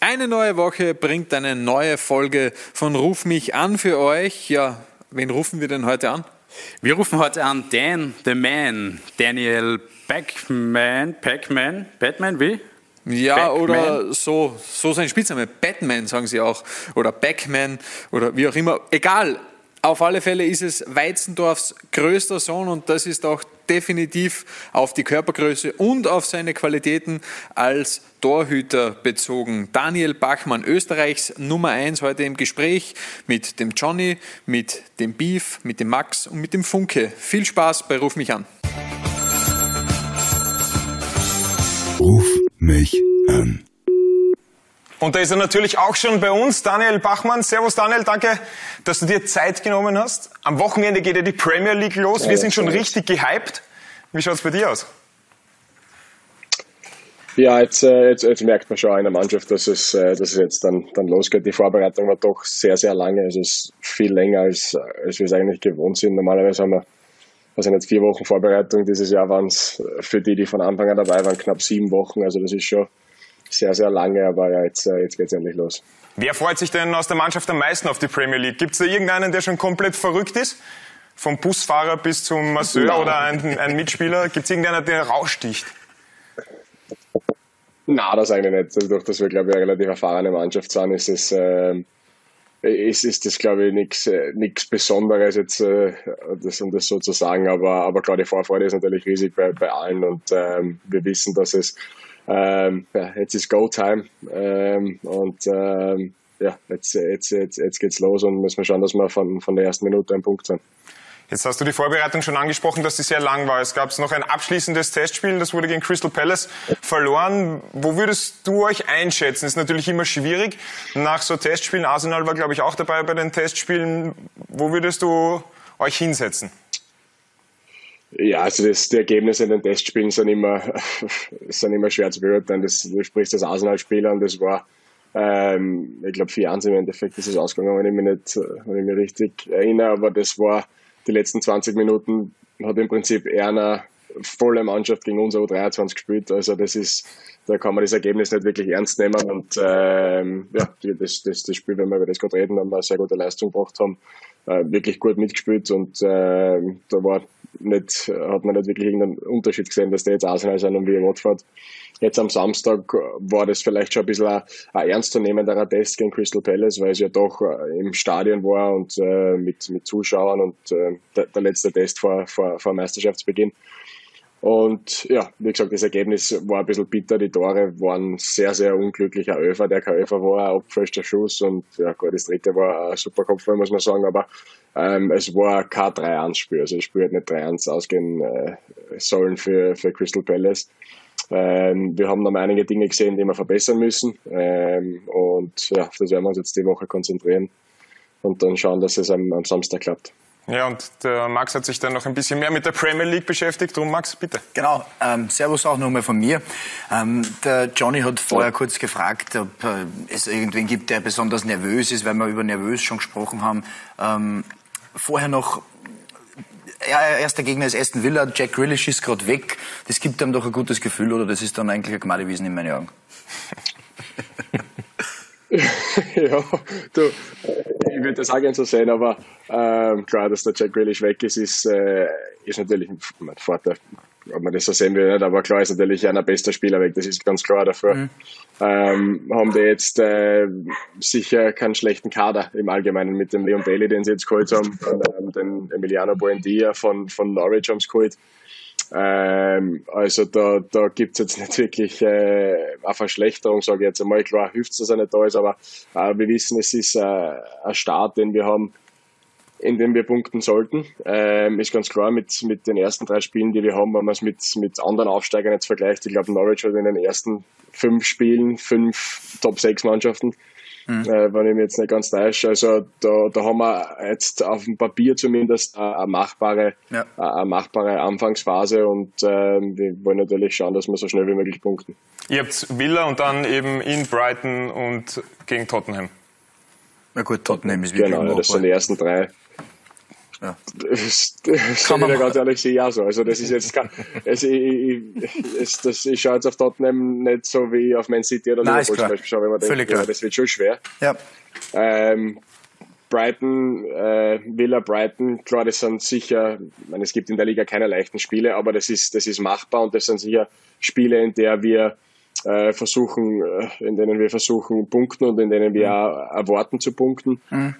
Eine neue Woche bringt eine neue Folge von Ruf mich an für euch. Ja, wen rufen wir denn heute an? Wir rufen heute an Dan, the Man, Daniel Backman, Pac-Man, Batman, wie? Ja, Backman. oder so, so sein Spitzname. Batman sagen sie auch. Oder Backman oder wie auch immer. Egal. Auf alle Fälle ist es Weizendorfs größter Sohn und das ist auch definitiv auf die Körpergröße und auf seine Qualitäten als Torhüter bezogen. Daniel Bachmann, Österreichs Nummer 1 heute im Gespräch mit dem Johnny, mit dem Beef, mit dem Max und mit dem Funke. Viel Spaß bei Ruf mich an. Ruf mich an. Und da ist er natürlich auch schon bei uns, Daniel Bachmann. Servus Daniel, danke, dass du dir Zeit genommen hast. Am Wochenende geht ja die Premier League los. Ja, Wir sind schon richtig gehypt. Wie schaut es bei dir aus? Ja, jetzt, äh, jetzt, jetzt, merkt man schon in der Mannschaft, dass es, äh, dass es jetzt dann, dann losgeht. Die Vorbereitung war doch sehr, sehr lange. Es ist viel länger, als, als wir es eigentlich gewohnt sind. Normalerweise haben wir also jetzt vier Wochen Vorbereitung. Dieses Jahr waren es für die, die von Anfang an dabei waren, knapp sieben Wochen. Also das ist schon sehr, sehr lange, aber ja, jetzt, äh, jetzt geht es endlich los. Wer freut sich denn aus der Mannschaft am meisten auf die Premier League? Gibt es da irgendeinen, der schon komplett verrückt ist? Vom Busfahrer bis zum Masseur Nein. oder ein, ein Mitspieler? Gibt es irgendeinen, der raussticht? Na, das eigentlich nicht. Also durch dass wir, glaube ich, eine relativ erfahrene Mannschaft sind, ist es, äh, ist, ist das, glaube ich, nichts äh, Besonderes jetzt, äh, das, um das so zu sagen. Aber, aber klar, die Vorfreude ist natürlich riesig bei, bei allen und ähm, wir wissen, dass es ähm, ja, jetzt ist Go-Time ähm, und ähm, ja, jetzt, jetzt, jetzt, jetzt geht's los und müssen wir schauen, dass wir von, von der ersten Minute ein Punkt sind. Jetzt hast du die Vorbereitung schon angesprochen, dass sie sehr lang war. Es gab noch ein abschließendes Testspiel, das wurde gegen Crystal Palace verloren. Wo würdest du euch einschätzen? Ist natürlich immer schwierig. Nach so Testspielen, Arsenal war glaube ich auch dabei bei den Testspielen. Wo würdest du euch hinsetzen? Ja, also das, die Ergebnisse in den Testspielen sind immer, sind immer schwer zu beurteilen. Das, du sprichst das Arsenal-Spiel an, das war, ähm, ich glaube, 4-1 im Endeffekt ist es ausgegangen, wenn ich mich nicht, wenn ich mich richtig erinnere, aber das war die letzten 20 Minuten hat im Prinzip einer volle Mannschaft gegen unser U23 gespielt. Also das ist, da kann man das Ergebnis nicht wirklich ernst nehmen. Und ähm, ja, das, das, das Spiel, wenn wir über das gerade reden, haben wir eine sehr gute Leistung gebracht haben, äh, wirklich gut mitgespielt und äh, da war nicht, hat man nicht wirklich irgendeinen Unterschied gesehen, dass der jetzt Arsenal sind und wir Watford. Jetzt am Samstag war das vielleicht schon ein bisschen ein, ein ernstzunehmenderer Test gegen Crystal Palace, weil es ja doch äh, im Stadion war und äh, mit, mit Zuschauern und äh, der, der, letzte Test vor, vor, vor Meisterschaftsbeginn. Und ja, wie gesagt, das Ergebnis war ein bisschen bitter. Die Tore waren sehr, sehr unglücklich. Ein Öfer, der kein Öfer war, ein abgefälschter Schuss und ja gut, das dritte war ein super Kopfball, muss man sagen, aber ähm, es war kein 3-1-Spiel. Also das Spiel hat nicht 3-1 ausgehen äh, sollen für, für Crystal Palace. Ähm, wir haben noch einige Dinge gesehen, die wir verbessern müssen. Ähm, und ja, das werden wir uns jetzt die Woche konzentrieren und dann schauen, dass es am, am Samstag klappt. Ja, und der Max hat sich dann noch ein bisschen mehr mit der Premier League beschäftigt. Drum, Max, bitte. Genau. Ähm, servus auch nochmal von mir. Ähm, der Johnny hat vorher kurz gefragt, ob äh, es irgendwen gibt, der besonders nervös ist, weil wir über nervös schon gesprochen haben. Ähm, vorher noch ja, erster Gegner ist Aston Villa, Jack Grealish ist gerade weg. Das gibt einem doch ein gutes Gefühl, oder das ist dann eigentlich ein Gmadewesen in meinen Augen? ja, du, ich würde das auch gerne so sehen, aber ähm, klar, dass der Jack Grealish weg ist, ist, äh, ist natürlich ein Vorteil. Ob man das so sehen will, nicht, aber klar ist natürlich einer bester Spieler weg, das ist ganz klar dafür. Mhm. Ähm, haben die jetzt äh, sicher keinen schlechten Kader im Allgemeinen mit dem Leon Bailey, den sie jetzt geholt haben, und, ähm, den Emiliano Buendia von, von Norwich haben sie geholt. Ähm, also da, da gibt es jetzt nicht wirklich äh, eine Verschlechterung, sage ich jetzt einmal. Klar hilft es, dass er nicht da ist, aber äh, wir wissen, es ist äh, ein Start, den wir haben, in dem wir punkten sollten. Ähm, ist ganz klar, mit, mit den ersten drei Spielen, die wir haben, wenn man es mit, mit anderen Aufsteigern jetzt vergleicht. Ich glaube, Norwich hat in den ersten fünf Spielen fünf Top-6-Mannschaften mhm. äh, wenn ich mich jetzt nicht ganz täusche. Also da, da haben wir jetzt auf dem Papier zumindest eine, machbare, ja. eine machbare Anfangsphase und äh, wir wollen natürlich schauen, dass wir so schnell wie möglich punkten. Ihr habt Villa und dann eben in Brighton und gegen Tottenham. Na gut, Tottenham ist wirklich Genau, das sind die ersten drei. Ja. Das, das kann man ganz ehrlich sehe ja so. Also das ist jetzt kein, also ich, ich, das, ich schaue jetzt auf Tottenham nicht so wie auf Man City oder Liverpool zum Beispiel schaue, wenn man denkt, ja, das wird schon schwer. Ja. Ähm, Brighton, äh, Villa Brighton, klar, das sind sicher, ich meine, es gibt in der Liga keine leichten Spiele, aber das ist, das ist machbar und das sind sicher Spiele, in der wir äh, versuchen, äh, in denen wir versuchen punkten und in denen wir mhm. auch erwarten zu punkten. Mhm.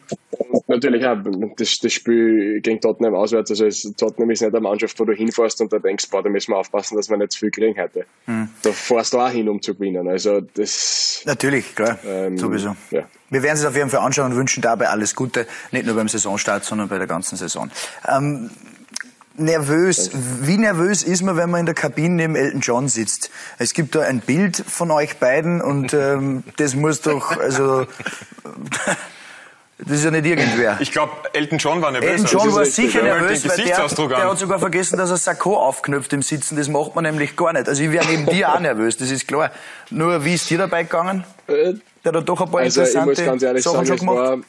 natürlich auch das, das Spiel gegen Tottenham auswärts. Also es, Tottenham ist nicht eine Mannschaft, wo du hinfährst und da denkst, boah, da müssen wir aufpassen, dass wir nicht zu viel kriegen heute. Mhm. Da fährst du auch hin, um zu gewinnen. Also das. Natürlich, klar. Ähm, sowieso. Ja. Wir werden es auf jeden Fall anschauen und wünschen dabei alles Gute, nicht nur beim Saisonstart, sondern bei der ganzen Saison. Ähm, nervös. Wie nervös ist man, wenn man in der Kabine neben Elton John sitzt? Es gibt da ein Bild von euch beiden und ähm, das muss doch, also das ist ja nicht irgendwer. Ich glaube, Elton John war nervös. Elton John war sicher nervös, weil der, der, hat sogar vergessen, dass er Sakko aufknöpft im Sitzen. Das macht man nämlich gar nicht. Also ich wäre neben dir auch nervös, das ist klar. Nur wie ist dir dabei gegangen? Äh, der hat doch ein paar also interessante Sachen sagen, schon gemacht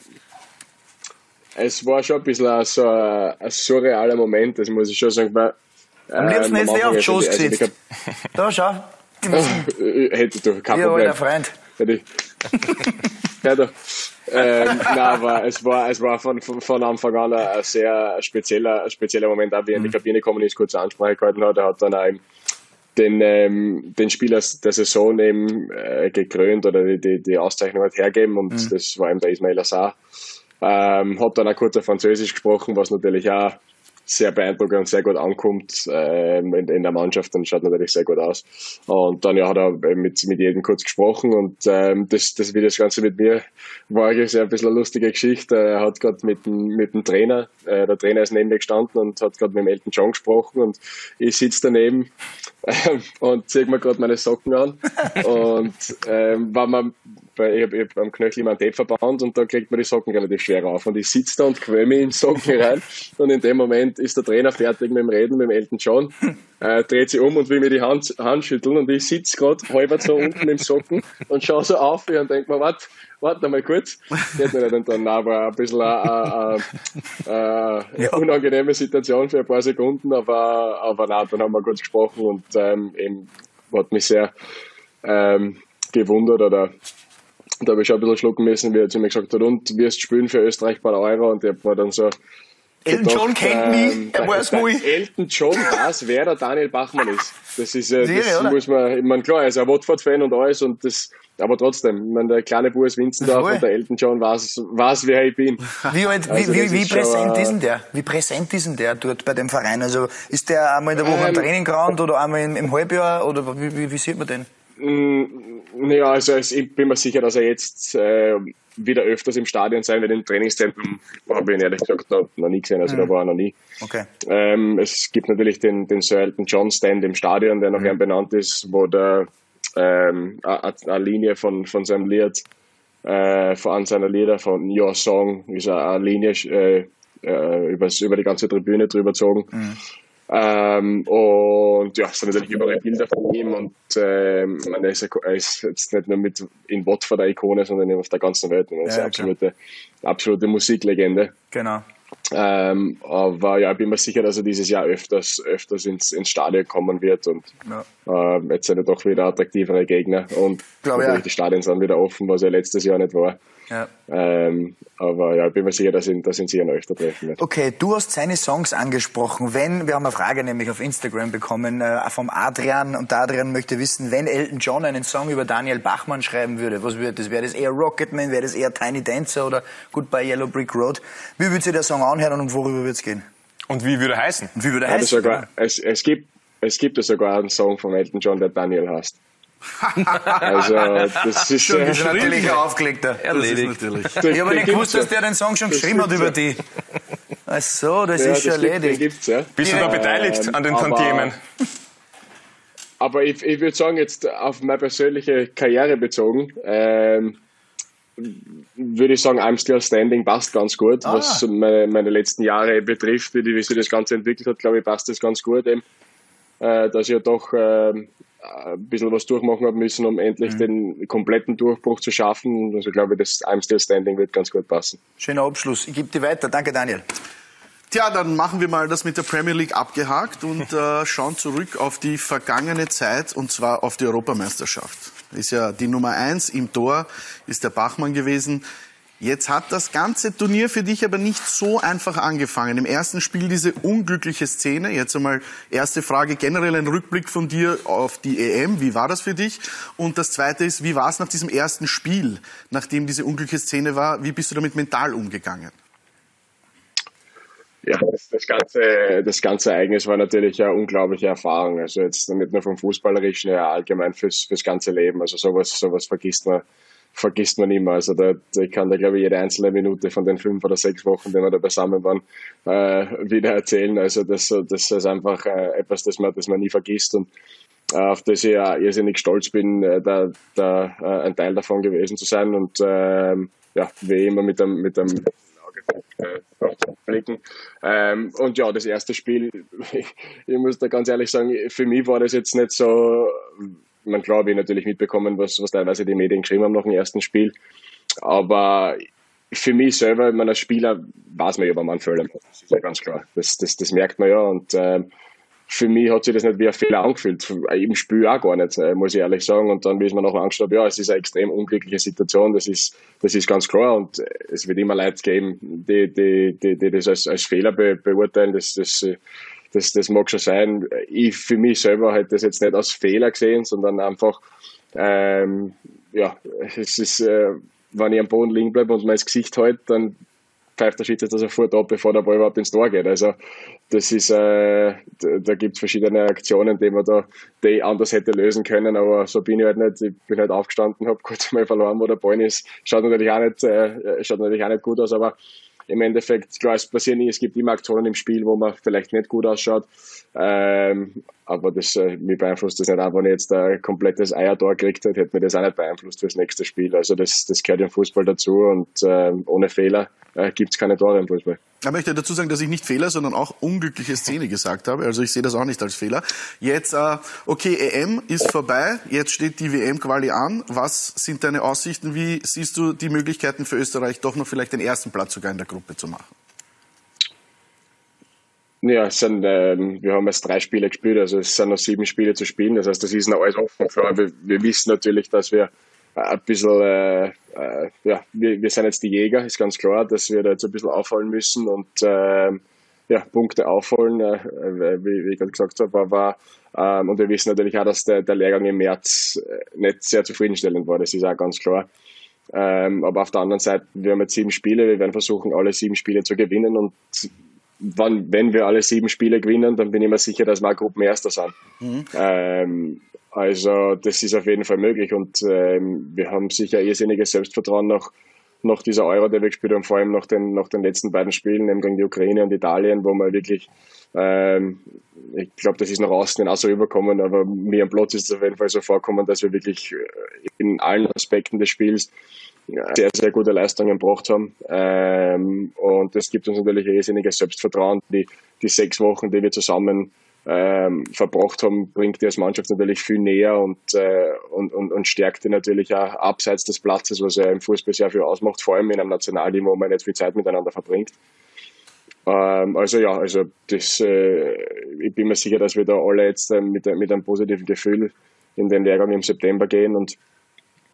es war schon ein bisschen so ein, ein surrealer Moment, das muss ich schon sagen. Weil, Am liebsten äh, hättest du auf die Schoß also gesetzt. da, schau. Hätte du kein ja, Problem. Ja, Freund. Hätte ich. ja, doch. ähm, nein, aber es war, es war von, von, Anfang an ein sehr spezieller, spezieller Moment, auch wie er in die. Kabine gekommen ist, kurze Ansprache gehalten hat. Er hat dann auch den, ähm, den Spieler der Saison eben äh, gekrönt oder die, die, Auszeichnung hat hergeben und mhm. das war eben der Ismail Assar. Ähm, hat dann auch kurz auf Französisch gesprochen, was natürlich auch sehr beeindruckend und sehr gut ankommt ähm, in, in, der Mannschaft und schaut natürlich sehr gut aus. Und dann ja, hat er mit, mit jedem kurz gesprochen und ähm, das, das, wie das Ganze mit mir war eigentlich ein bisschen eine lustige Geschichte. Er hat gerade mit, dem, mit dem Trainer, äh, der Trainer ist neben mir gestanden und hat gerade mit dem Elton John gesprochen und ich sitze daneben ähm, und ziehe mir gerade meine Socken an und ähm, war man weil ich habe hab am Knöchel immer ein Tapeverband und da kriegt man die Socken relativ schwer auf. Und ich sitze da und quäl mich in Socken rein. Und in dem Moment ist der Trainer fertig mit dem Reden mit dem Elton John, äh, dreht sich um und will mir die Hand, Hand schütteln. Und ich sitze gerade halb so unten im Socken und schaue so auf und denke mir, warte, warte mal kurz. Geht mir nicht. Dann war ein bisschen eine, eine, eine unangenehme Situation für ein paar Sekunden, aber, aber nein, dann haben wir kurz gesprochen und ähm, eben hat mich sehr ähm, gewundert oder da habe ich schon ein bisschen schlucken müssen, wie er zu mir gesagt hat, und wirst spielen für Österreich bei der Euro und der war dann so, Elton gedacht, John kennt ähm, mich, er weiß wo ich. Elton John weiß, wer der Daniel Bachmann ist. Das ist, äh, das Serie, muss man, ich meine, klar, er ist ein Watford-Fan und alles und das, aber trotzdem, ich meine, der kleine Bur ist Winzendorf und der Elton John weiß, weiß, wer ich bin. Wie, also wie, wie, wie präsent ist denn der? Wie präsent ist denn der dort bei dem Verein? Also, ist der einmal in der Woche ähm, im Trainingground oder einmal im, im Halbjahr oder wie, wie, wie sieht man den? Mm, also ich bin mir sicher, dass er jetzt äh, wieder öfters im Stadion sein wird. Im Trainingszentrum habe ich ihn ehrlich gesagt noch, noch nie gesehen, also mhm. da war er noch nie. Okay. Ähm, es gibt natürlich den, den Sir Elton John Stand im Stadion, der nachher mhm. benannt ist, wo der ähm, eine Linie von, von seinem Lied, äh, von seiner Lieder von Your Song, ist eine Linie äh, äh, über die ganze Tribüne drüber gezogen. Mhm. Ähm, und ja, es sind natürlich überall Bilder von ihm und ähm, er, ist, er ist jetzt nicht nur mit in Watford der Ikone, sondern auf der ganzen Welt. Er ist ja, eine absolute, absolute Musiklegende. Genau. Ähm, aber ja, ich bin mir sicher, dass er dieses Jahr öfters, öfters ins, ins Stadion kommen wird und ja. äh, jetzt sind ja doch wieder attraktivere Gegner und Glaube, ja. die Stadien sind wieder offen, was ja letztes Jahr nicht war. Ja. Ähm, aber ja, ich bin mir sicher, dass ihn, dass ihn sicher noch öfter treffen wird. Okay, du hast seine Songs angesprochen. Wenn, wir haben eine Frage nämlich auf Instagram bekommen äh, vom Adrian und der Adrian möchte wissen, wenn Elton John einen Song über Daniel Bachmann schreiben würde, was würde das? Wäre das eher Rocketman, wäre das eher Tiny Dancer oder Goodbye Yellow Brick Road? Wie würde sich der Song anhören und worüber würde es gehen? Und wie würde er heißen? Und wie würde er heißen? Sogar, es, es, gibt, es gibt ja sogar einen Song von Elton John, der Daniel heißt also, das ist schon äh, natürlich aufgelegter. Erledigt. Ich habe nicht gewusst, dass der den Song schon geschrieben hat über die. Ach so, das ja, ist schon erledigt. Gibt's, ja. Bist du da beteiligt ähm, an den Tantiemen? Aber ich, ich würde sagen, jetzt auf meine persönliche Karriere bezogen, ähm, würde ich sagen, I'm Still Standing passt ganz gut. Ah. Was meine, meine, letzten Jahre betrifft, wie, wie sich das Ganze entwickelt hat, glaube ich, passt das ganz gut. Eben, äh, dass ich ja doch ähm, ein bisschen was durchmachen habe müssen, um endlich mhm. den kompletten Durchbruch zu schaffen. Also ich glaube, das I'm Still Standing wird ganz gut passen. Schöner Abschluss. Ich gebe dir weiter. Danke, Daniel. Tja, dann machen wir mal das mit der Premier League abgehakt und äh, schauen zurück auf die vergangene Zeit und zwar auf die Europameisterschaft. Ist ja die Nummer eins im Tor, ist der Bachmann gewesen. Jetzt hat das ganze Turnier für dich aber nicht so einfach angefangen. Im ersten Spiel diese unglückliche Szene. Jetzt einmal erste Frage, generell ein Rückblick von dir auf die EM. Wie war das für dich? Und das zweite ist, wie war es nach diesem ersten Spiel, nachdem diese unglückliche Szene war? Wie bist du damit mental umgegangen? Ja, das, das, ganze, das ganze Ereignis war natürlich eine unglaubliche Erfahrung. Also jetzt nicht nur vom Fußballerischen, ja allgemein fürs, fürs ganze Leben. Also sowas, sowas vergisst man, vergisst man immer. Also da, ich kann da glaube ich jede einzelne Minute von den fünf oder sechs Wochen, die wir da beisammen waren, äh, wieder erzählen. Also das, das ist einfach äh, etwas, das man, das man nie vergisst und äh, auf das ich ja irrsinnig stolz bin, äh, da, da äh, ein Teil davon gewesen zu sein und ähm, ja, wie immer mit einem, mit einem blicken. Ähm, und ja, das erste Spiel, ich muss da ganz ehrlich sagen, für mich war das jetzt nicht so, man klar habe ich natürlich mitbekommen, was, was teilweise die Medien geschrieben haben nach dem ersten Spiel. Aber für mich selber, ich meine, als Spieler weiß man ja, wann man macht. Das ist ja ganz klar. Das, das, das merkt man ja. Und ähm, für mich hat sich das nicht wie ein Fehler angefühlt. Im Spiel auch gar nicht, äh, muss ich ehrlich sagen. Und dann, wie ich mir nachher angeschaut habe, ja, es ist eine extrem unglückliche Situation, das ist, das ist ganz klar. Und äh, es wird immer Leute geben, die, die, die, die das als, als Fehler be, beurteilen. Das, das, das, das mag schon sein. Ich für mich selber hätte das jetzt nicht als Fehler gesehen, sondern einfach, ähm, ja, es ist, äh, wenn ich am Boden liegen bleibe und mein Gesicht halte, dann pfeift der Schiedsrichter sofort ab, bevor der Ball überhaupt ins Tor geht. Also das ist, äh, da gibt es verschiedene Aktionen, die man da die anders hätte lösen können, aber so bin ich halt nicht. Ich bin halt aufgestanden, habe kurz mal verloren, wo der Ball ist. Schaut natürlich auch nicht, äh, schaut natürlich auch nicht gut aus, aber im Endeffekt, klar, es passiert nicht, es gibt immer Aktionen im Spiel, wo man vielleicht nicht gut ausschaut. Ähm, aber das, äh, mich beeinflusst das nicht auch, wenn ich jetzt ein komplettes Eiertor gekriegt hätte, hätte mir das auch nicht beeinflusst fürs nächste Spiel. Also das, das gehört im Fußball dazu und äh, ohne Fehler äh, gibt es keine Tore im Fußball. Ich möchte dazu sagen, dass ich nicht Fehler, sondern auch unglückliche Szene gesagt habe. Also ich sehe das auch nicht als Fehler. Jetzt, äh, okay, EM ist vorbei. Jetzt steht die WM-Quali an. Was sind deine Aussichten? Wie siehst du die Möglichkeiten für Österreich, doch noch vielleicht den ersten Platz sogar in der Gruppe zu machen? Ja, es sind, ähm, wir haben jetzt drei Spiele gespielt, also es sind noch sieben Spiele zu spielen. Das heißt, das ist noch alles offen. Wir, wir wissen natürlich, dass wir ein bisschen, äh, äh, ja, wir, wir sind jetzt die Jäger, ist ganz klar, dass wir da jetzt ein bisschen aufholen müssen und äh, ja, Punkte aufholen, äh, wie, wie ich gerade gesagt habe, aber ähm, und wir wissen natürlich auch, dass der, der Lehrgang im März äh, nicht sehr zufriedenstellend war, das ist auch ganz klar. Ähm, aber auf der anderen Seite, wir haben jetzt sieben Spiele, wir werden versuchen, alle sieben Spiele zu gewinnen und wann, wenn wir alle sieben Spiele gewinnen, dann bin ich mir sicher, dass wir auch Gruppenerster sind. Mhm. Ähm, also das ist auf jeden Fall möglich und ähm, wir haben sicher irrsinniges Selbstvertrauen nach, nach dieser Euro, die wir gespielt haben, vor allem nach den, nach den letzten beiden Spielen, nämlich gegen die Ukraine und Italien, wo wir wirklich, ähm, ich glaube, das ist nach außen auch so überkommen, aber mir am Platz ist es auf jeden Fall so vorkommen, dass wir wirklich in allen Aspekten des Spiels sehr, sehr gute Leistungen gebracht haben. Ähm, und das gibt uns natürlich irrsinniges Selbstvertrauen. Die, die sechs Wochen, die wir zusammen ähm, verbracht haben, bringt die als Mannschaft natürlich viel näher und, äh, und, und, und stärkt die natürlich auch abseits des Platzes, was ja im Fußball sehr viel ausmacht, vor allem in einem Nationalteam, wo man nicht viel Zeit miteinander verbringt. Ähm, also ja, also das, äh, ich bin mir sicher, dass wir da alle jetzt äh, mit, mit einem positiven Gefühl in den Lehrgang im September gehen und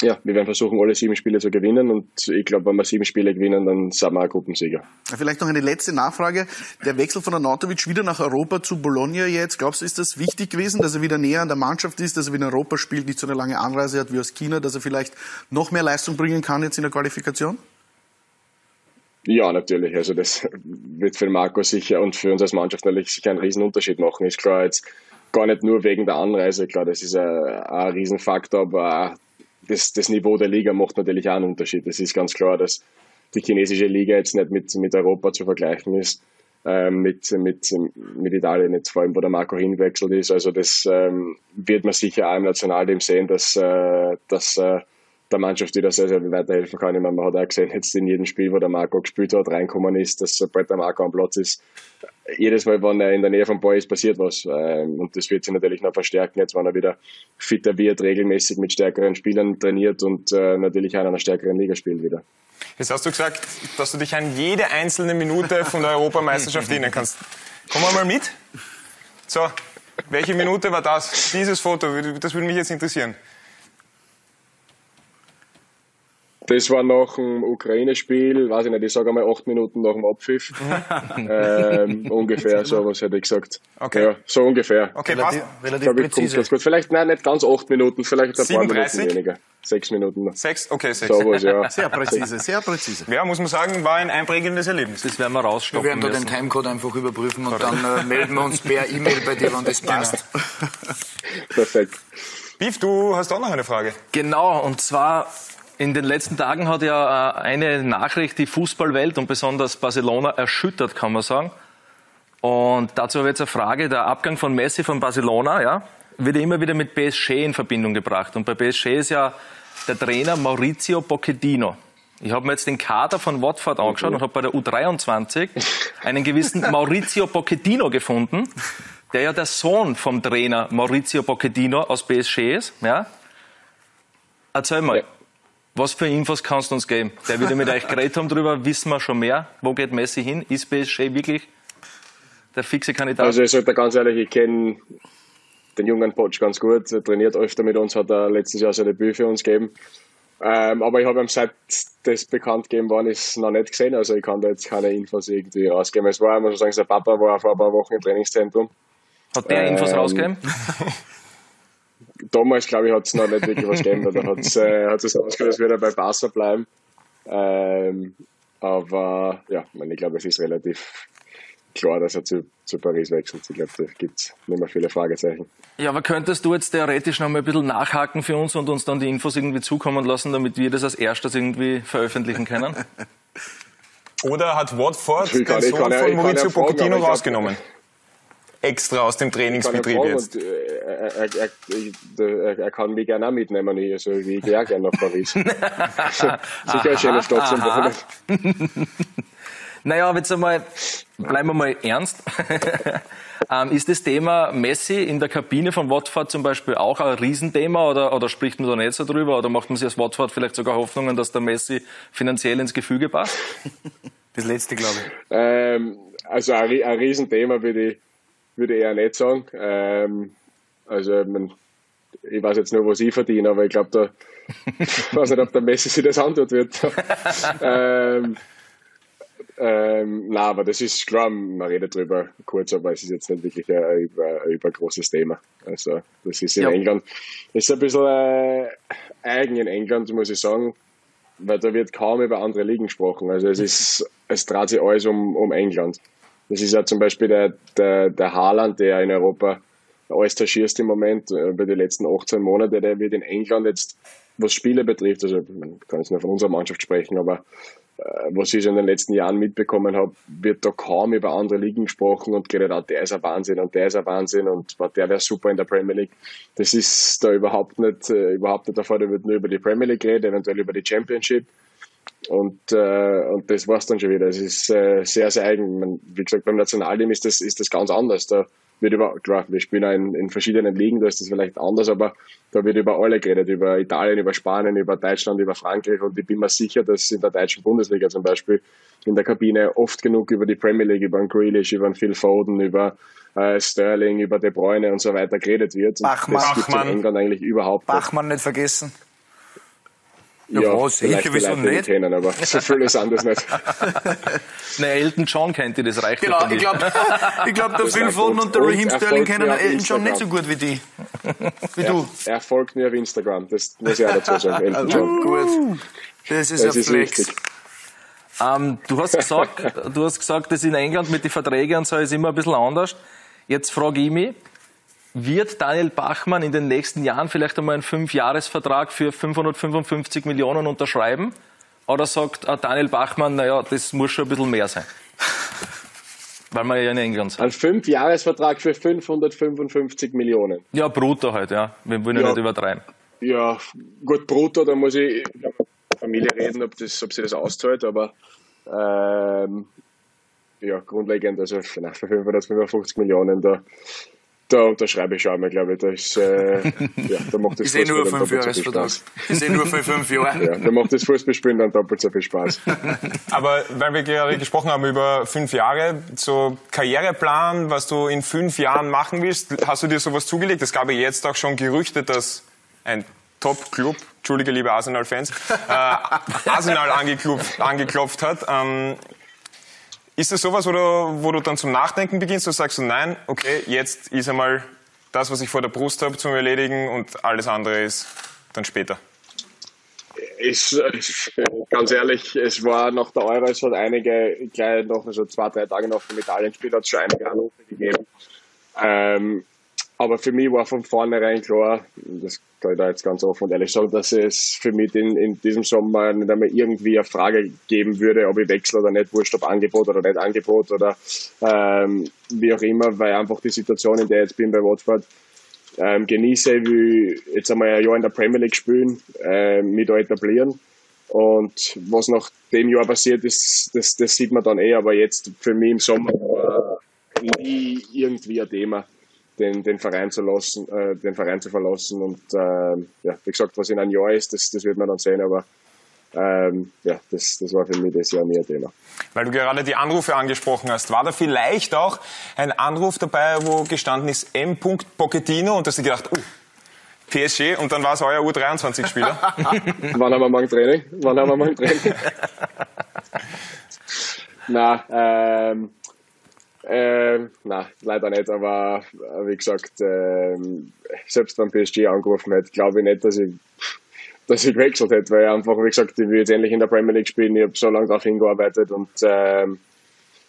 ja, wir werden versuchen, alle sieben Spiele zu gewinnen und ich glaube, wenn wir sieben Spiele gewinnen, dann sind wir ein Gruppensieger. Vielleicht noch eine letzte Nachfrage. Der Wechsel von Anatovic wieder nach Europa zu Bologna jetzt, glaubst du, ist das wichtig gewesen, dass er wieder näher an der Mannschaft ist, dass er wieder in Europa spielt, nicht so eine lange Anreise hat wie aus China, dass er vielleicht noch mehr Leistung bringen kann jetzt in der Qualifikation? Ja, natürlich. Also das wird für Marco sicher und für uns als Mannschaft natürlich sicher einen Riesenunterschied machen. Ist klar, jetzt gar nicht nur wegen der Anreise, klar, das ist ein, ein Riesenfaktor, aber das, das Niveau der Liga macht natürlich auch einen Unterschied. Es ist ganz klar, dass die chinesische Liga jetzt nicht mit, mit Europa zu vergleichen ist, ähm, mit, mit, mit Italien jetzt vor allem, wo der Marco hinwechselt ist. Also das ähm, wird man sicher auch im Nationalteam sehen, dass, äh, dass, äh, der Mannschaft wieder sehr, sehr weiterhelfen kann. Ich meine, man hat auch gesehen, jetzt in jedem Spiel, wo der Marco gespielt hat, reinkommen ist, dass sobald der Marco am Platz ist, jedes Mal, wenn er in der Nähe vom Ball ist, passiert was. Ähm, und das wird sich natürlich noch verstärken, jetzt wenn er wieder fitter wird, regelmäßig mit stärkeren Spielern trainiert und äh, natürlich auch in einer stärkeren Liga spielt wieder. Jetzt hast du gesagt, dass du dich an jede einzelne Minute von der Europameisterschaft erinnern kannst. Komm mal mit. So, welche Minute war das? Dieses Foto, das würde mich jetzt interessieren. Das war nach dem Ukraine-Spiel, weiß ich nicht, ich sage einmal acht Minuten nach dem Abpfiff. ähm, ungefähr, so was hätte ich gesagt. Okay. Ja, so ungefähr. Okay, Relativ, passt. relativ ich, präzise. ganz gut. Vielleicht, nein, nicht ganz acht Minuten, vielleicht ein 37? paar Minuten weniger. Sechs Minuten noch. Sechs? Okay, sechs. So was, ja. Sehr präzise, sehr präzise. Ja, muss man sagen, war ein einprägendes Erlebnis. Das werden wir Wir rausstoppen werden da den müssen. Timecode einfach überprüfen und dann äh, melden wir uns per E-Mail bei dir, wenn das passt. Perfekt. Beef, du hast auch noch eine Frage. Genau, und zwar in den letzten Tagen hat ja äh, eine Nachricht die Fußballwelt und besonders Barcelona erschüttert, kann man sagen. Und dazu habe ich jetzt eine Frage. Der Abgang von Messi von Barcelona, ja, wird ja immer wieder mit PSG in Verbindung gebracht. Und bei PSG ist ja der Trainer Maurizio Pochettino. Ich habe mir jetzt den Kader von Watford angeschaut und habe bei der U23 einen gewissen Maurizio Pochettino gefunden, der ja der Sohn vom Trainer Maurizio Pochettino aus PSG ist. Ja? Erzähl mal, Ja. Was für Infos kannst du uns geben? Der wird ja mit euch geredet haben drüber, wissen wir schon mehr. Wo geht Messi hin? Ist PSG wirklich der fixe Kandidat? Also ich sage dir ganz ehrlich, ich kenne den jungen Potsch ganz gut, er trainiert öfter mit uns, hat er letztes Jahr sein Debüt für uns gegeben. Ähm, aber ich habe ihm seit das bekannt gegeben worden ist, noch nicht gesehen, also ich kann da jetzt keine Infos irgendwie rausgeben. Es war, muss ich sagen, sein Papa war vor ein paar Wochen im Trainingszentrum. Hat der Infos ähm, rausgegeben? Damals, glaube ich, hat es noch nicht wirklich was gegeben, da hat es äh, hat's ausgehört, dass wir da bei Barca bleiben. Ähm, aber ja, ich, meine, ich glaube, es ist relativ klar, dass er zu, zu Paris wechselt. Ich glaube, da gibt es nicht mehr viele Fragezeichen. Ja, aber könntest du jetzt theoretisch noch mal ein bisschen nachhaken für uns und uns dann die Infos irgendwie zukommen lassen, damit wir das als erstes irgendwie veröffentlichen können? Oder hat Watford den Sohn von Maurizio Pochettino ich glaub- rausgenommen? Extra aus dem Trainingsbetrieb jetzt. und, äh, er, er, er, kann mich gerne auch mitnehmen. Ich, also, ich gehe auch gerne nach Paris. Sicher eine schöne Stadt zum. Wohnen. Naja, aber jetzt einmal, bleiben wir mal ernst. ähm, ist das Thema Messi in der Kabine von Watford zum Beispiel auch ein Riesenthema oder, oder spricht man da nicht so drüber oder macht man sich als Watford vielleicht sogar Hoffnungen, dass der Messi finanziell ins Gefüge passt? Das letzte, glaube ich. Ähm, also ein, ein Riesenthema würde ich, würde ich eher nicht sagen. Ähm, also ich, mein, ich weiß jetzt nur, was ich verdiene, aber ich glaube, da ich weiß nicht, ob der Messi sich das antut wird. ähm, ähm, na, aber das ist klar, man redet drüber kurz, aber es ist jetzt nicht wirklich ein, ein, ein übergroßes Thema. Also das ist in Ja. England, ist ein bisschen äh, eigen in England, muss ich sagen, weil da wird kaum über andere Ligen gesprochen. Also es ist, es dreht sich alles um, um England. Das ist ja zum Beispiel der, der, der Haaland, der in Europa alles taschierst im Moment, äh, über die letzten 18 Monate, der wird in England jetzt, was Spiele betrifft, also man kann jetzt nur von unserer Mannschaft sprechen, aber äh, was ich in den letzten Jahren mitbekommen habe, wird da kaum über andere Ligen gesprochen und geredet, ah, der ist ein Wahnsinn und der ist ein Wahnsinn und der wäre super in der Premier League. Das ist da überhaupt nicht, äh, überhaupt nicht der Fall. Da wird nur über die Premier League geredet, eventuell über die Championship. Und, äh, und das war's dann schon wieder. Es ist äh, sehr, sehr eigen. Man, wie gesagt, beim Nationalteam ist das, ist das ganz anders. Da wird über, klar, wir spielen auch in, in verschiedenen Ligen, da ist das vielleicht anders, aber da wird über alle geredet, über Italien, über Spanien, über Deutschland, über Frankreich und ich bin mir sicher, dass in der deutschen Bundesliga zum Beispiel in der Kabine oft genug über die Premier League, über einen Grealish, über einen Phil Foden, über äh, Sterling, über De Bruyne und so weiter geredet wird. Bachmann. Das gibt's in Bachmann. England eigentlich überhaupt nicht. Bachmann nicht vergessen. Ja, was, vielleicht sicher, die wieso die nicht? kennen, aber so viel ist anders nicht. Na, Elton John kennt ihr, das reicht Genau, ja ich glaube, ich glaub, der Phil Foden und der Raheem er Sterling kennen Elton John nicht so gut wie die. Wie du. Er folgt mir auf Instagram, das muss ich auch dazu sagen. Elton John. Gut. Das ist Das ein ist Flex. wichtig. Ähm, du hast gesagt, du hast gesagt, das in England mit den Verträgen und so ist immer ein bisschen anders. Jetzt frage ich mich, wird Daniel Bachmann in den nächsten Jahren vielleicht einmal einen Fünfjahresvertrag für 555 Millionen unterschreiben? Oder sagt äh, Daniel Bachmann, naja, das muss schon ein bisschen mehr sein? Weil wir ja in England sind. Ein Fünfjahresvertrag für 555 Millionen. Ja, brutto halt, ja. Wir wollen ja, Ja. nicht übertreiben. ja, gut, brutto, da muss ich mit der Familie reden, ob, das, ob sie das auszahlt, aber ähm, ja, grundlegend, also für 500, 55 Millionen, da, da unterschreibe ich schon einmal, glaube ich. Da ist, äh, ja, da macht das ich sehe nur fünf Jahre Spaß. Ich sehe nur für fünf Jahre. Ja, da macht das Fußballspielen dann doppelt so viel Spaß. Aber weil wir gerade gesprochen haben über fünf Jahre, so Karriereplan, was du in fünf Jahren machen willst, hast du dir sowas zugelegt? Es gab ja jetzt auch schon Gerüchte, dass ein Top-Club, entschuldige liebe Arsenal-Fans, äh, Arsenal angeklopft, angeklopft hat. Ähm, ist das sowas, wo du, wo du dann zum Nachdenken beginnst und sagst nein, okay, jetzt ist einmal das, was ich vor der Brust habe, zum Erledigen und alles andere ist dann später? Ich, ganz ehrlich, es war nach der Euro, hat einige, gleich noch, also zwei, drei Tage nach dem Italienspiel hat es schon einige Anrufe gegeben. Ähm, aber für mich war von vornherein klar, das kann ich da jetzt ganz offen und ehrlich sagen, dass es für mich in, in diesem Sommer nicht einmal irgendwie eine Frage geben würde, ob ich wechsle oder nicht, wurscht, ob Angebot oder nicht Angebot oder ähm, wie auch immer, weil einfach die Situation, in der ich jetzt bin bei Watford, ähm, genieße, wie jetzt einmal ein Jahr in der Premier League spielen, äh, mich da etablieren. Und was nach dem Jahr passiert ist, das, das sieht man dann eh, aber jetzt für mich im Sommer war nie irgendwie ein Thema den, den Verein zu lassen, äh, den Verein zu verlassen. Und äh, ja, wie gesagt, was in einem Jahr ist, das, das wird man dann sehen, aber ähm, ja, das, das war für mich das Jahr nie ein Thema. Weil du gerade die Anrufe angesprochen hast, war da vielleicht auch ein Anruf dabei, wo gestanden ist M. Pochettino und hast du gedacht, uh, PSG und dann war es euer U23-Spieler? Wann haben wir morgen Training? Wann haben wir morgen Training? Na, ähm, ähm, nein, leider nicht, aber äh, wie gesagt, ähm, selbst wenn PSG angerufen hätte, glaube ich nicht, dass ich, dass ich gewechselt hätte, weil einfach, wie gesagt, ich will jetzt endlich in der Premier League spielen, ich habe so lange darauf hingearbeitet und ähm,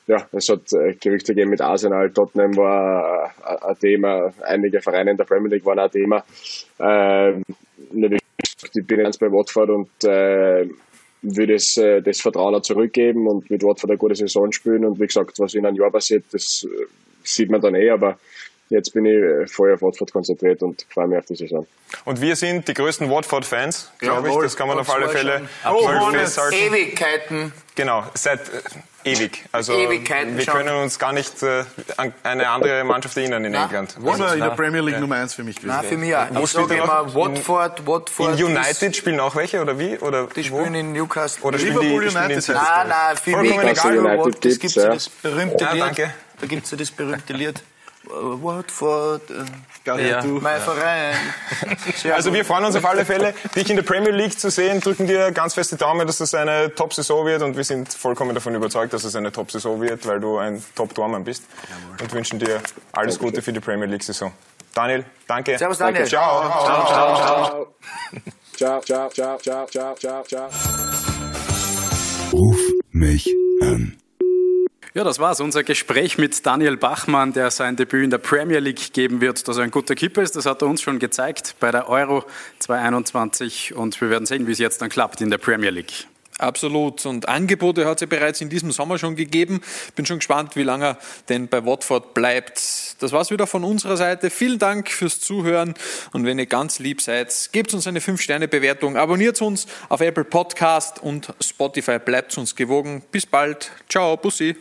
ja, es hat äh, Gerüchte gegeben mit Arsenal, Tottenham war äh, ein Thema, einige Vereine in der Premier League waren ein Thema. Ähm, ich bin jetzt bei Watford und äh, würde es äh, das Vertrauen zurückgeben und mit Watford eine gute Saison spielen. Und wie gesagt, was in einem Jahr passiert, das äh, sieht man dann eh, aber jetzt bin ich äh, voll auf Watford konzentriert und freue mich auf die Saison. Und wir sind die größten Watford-Fans, glaube ich. Das kann man auf alle Fälle oh, festhalten. Ewigkeiten. Genau, seit äh, ewig. Also Ewigkeiten wir schon. können uns gar nicht äh, an eine andere Mannschaft erinnern in England. War also, in der Premier League Nummer 1 für mich gewesen. Nein, für mich auch. Wo Ich sage er immer? Watford, Watford. In United spielen auch welche oder wie? Oder Die wo? spielen in Newcastle. Oder spielen Liverpool die, spielen United heißt Nein, nein, für Vollkommen mich. egal. Gibt's, gibt ja ja. das berühmte Ja, Lied. danke. Da gibt es ja das berühmte Lied. Watford, äh, Ja. du. mein Verein. Sehr Also gut. wir freuen uns auf alle Fälle, dich in der Premier League zu sehen, drücken dir ganz feste Daumen, dass das eine Top-Saison wird und wir sind vollkommen davon überzeugt, dass es eine Top-Saison wird, weil du ein Top-Tormann bist und wünschen dir alles Gute für die Premier League-Saison. Daniel, danke. Servus, Daniel. Ciao. Ciao. Ciao, ciao, ciao, ciao, ciao, ciao, ciao. Ruf mich an. Ja, das war's. Unser Gespräch mit Daniel Bachmann, der sein Debüt in der Premier League geben wird. Dass er ein guter Keeper ist, das hat er uns schon gezeigt bei der Euro 2021. Und wir werden sehen, wie es jetzt dann klappt in der Premier League. Absolut. Und Angebote hat es ja bereits in diesem Sommer schon gegeben. Bin schon gespannt, wie lange er denn bei Watford bleibt. Das war's wieder von unserer Seite. Vielen Dank fürs Zuhören. Und wenn ihr ganz lieb seid, gebt uns eine 5-Sterne-Bewertung. Abonniert uns auf Apple Podcast und Spotify. Bleibt uns gewogen. Bis bald. Ciao. Bussi.